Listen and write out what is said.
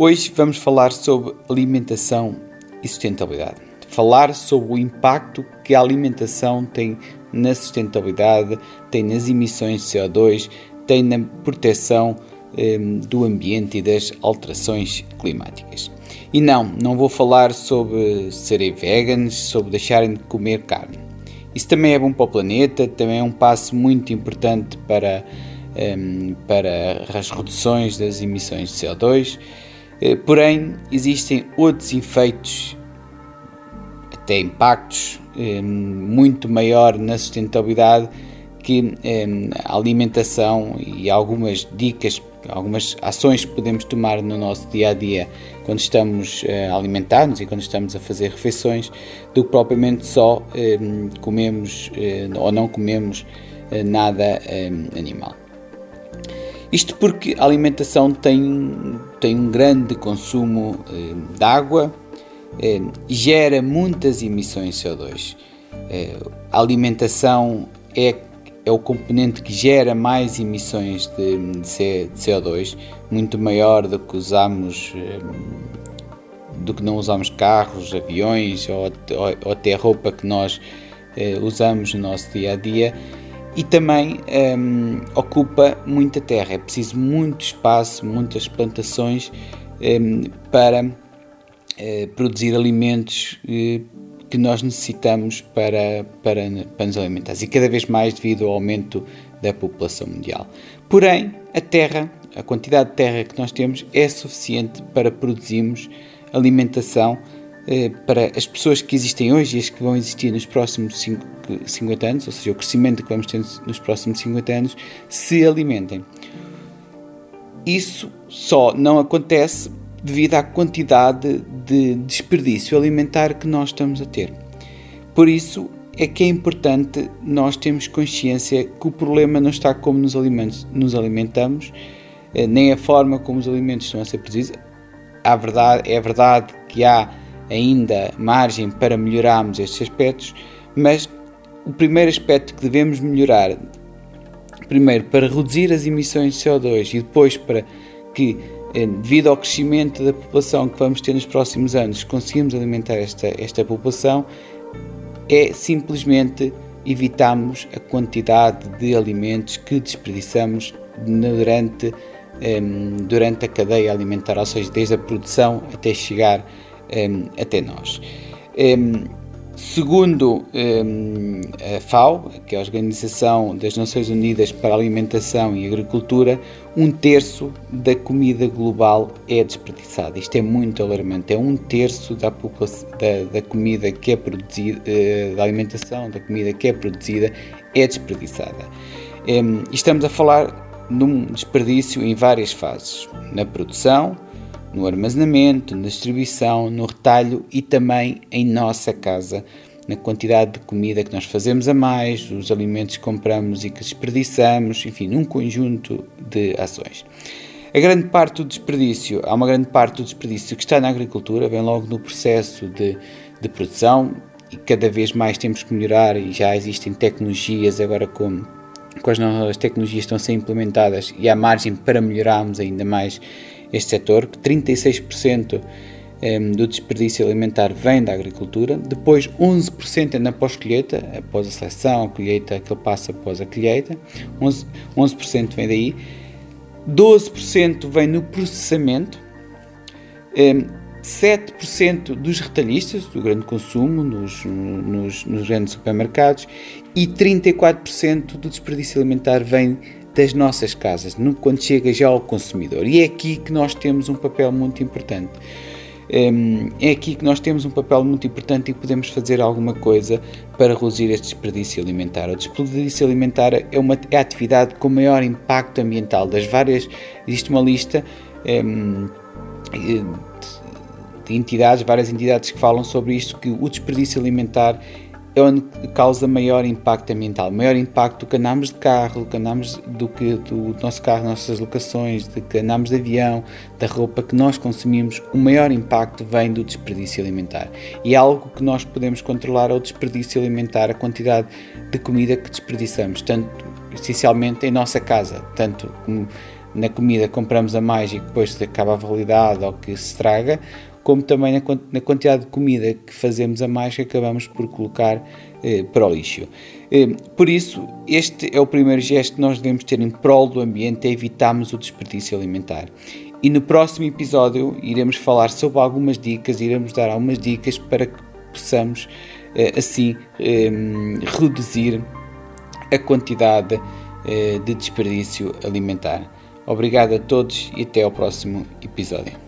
Hoje vamos falar sobre alimentação e sustentabilidade. Falar sobre o impacto que a alimentação tem na sustentabilidade, tem nas emissões de CO2, tem na proteção eh, do ambiente e das alterações climáticas. E não, não vou falar sobre serem veganos, sobre deixarem de comer carne isso também é bom para o planeta, também é um passo muito importante para, ehm, para as reduções das emissões de CO2. Eh, porém, existem outros efeitos, até impactos, ehm, muito maior na sustentabilidade que ehm, a alimentação e algumas dicas algumas ações que podemos tomar no nosso dia a dia quando estamos eh, a alimentar-nos e quando estamos a fazer refeições, do que propriamente só eh, comemos eh, ou não comemos nada animal. Isto porque a alimentação tem, tem um grande consumo de água, gera muitas emissões de CO2. A alimentação é é o componente que gera mais emissões de, de CO2, muito maior do que usamos, eh, do que não usamos carros, aviões ou, ou, ou até roupa que nós eh, usamos no nosso dia a dia e também um, ocupa muita terra. É preciso muito espaço, muitas plantações um, para uh, produzir alimentos uh, que nós necessitamos para, para, para nos alimentar e cada vez mais devido ao aumento da população mundial. Porém, a terra, a quantidade de terra que nós temos é suficiente para produzirmos alimentação para as pessoas que existem hoje e as que vão existir nos próximos 50 anos, ou seja, o crescimento que vamos ter nos próximos 50 anos, se alimentem. Isso só não acontece devido à quantidade de desperdício alimentar que nós estamos a ter. Por isso é que é importante nós termos consciência que o problema não está como nos nos alimentamos, eh, nem a forma como os alimentos estão a ser produzidos. A verdade, é verdade que há ainda margem para melhorarmos estes aspectos, mas o primeiro aspecto que devemos melhorar, primeiro para reduzir as emissões de CO2 e depois para que eh, devido ao crescimento da população que vamos ter nos próximos anos, conseguimos alimentar esta, esta população, é simplesmente evitarmos a quantidade de alimentos que desperdiçamos durante, um, durante a cadeia alimentar, ou seja, desde a produção até chegar até nós. Segundo a FAO, que é a Organização das Nações Unidas para a Alimentação e Agricultura, um terço da comida global é desperdiçada. Isto é muito alarmante. É um terço da, da, da comida que é produzida, uh, da alimentação, da comida que é produzida, é desperdiçada. Estamos a falar num desperdício em várias fases: na produção, no armazenamento, na distribuição, no retalho e também em nossa casa, na quantidade de comida que nós fazemos a mais, os alimentos que compramos e que desperdiçamos, enfim, num conjunto de ações. A grande parte do desperdício, há uma grande parte do desperdício que está na agricultura, vem logo no processo de, de produção e cada vez mais temos que melhorar e já existem tecnologias agora com, com as novas tecnologias estão a ser implementadas e há margem para melhorarmos ainda mais este setor, que 36% ehm, do desperdício alimentar vem da agricultura, depois 11% é na pós-colheita, após a seleção, a colheita, que ele passa após a colheita, 11%, 11% vem daí, 12% vem no processamento, 7% ehm, dos retalhistas, do grande consumo, nos, nos, nos grandes supermercados, e 34% do desperdício alimentar vem das nossas casas, quando chega já ao consumidor. E é aqui que nós temos um papel muito importante. Hum, é aqui que nós temos um papel muito importante e podemos fazer alguma coisa para reduzir este desperdício alimentar. O desperdício alimentar é, uma, é a atividade com maior impacto ambiental. Das várias, existe uma lista um, de entidades, várias entidades que falam sobre isto, que o desperdício alimentar é onde causa maior impacto ambiental, maior impacto do que andamos de carro, do que andamos do que do nosso carro, nossas locações, de que andamos de avião, da roupa que nós consumimos, o maior impacto vem do desperdício alimentar. E é algo que nós podemos controlar é o desperdício alimentar, a quantidade de comida que desperdiçamos, tanto essencialmente em nossa casa, tanto na comida que compramos a mais e que depois acaba a validade ou que se estraga, como também na, quantidade de comida que fazemos a mais que acabamos por colocar eh, para o lixo. Eh, por isso, este é o primeiro gesto que nós devemos ter em prol do ambiente, é evitarmos o desperdício alimentar. E no próximo episódio iremos falar sobre algumas dicas, iremos dar algumas dicas para que possamos eh, assim eh, reduzir a quantidade eh, de desperdício alimentar. Obrigado a todos e até ao próximo episódio.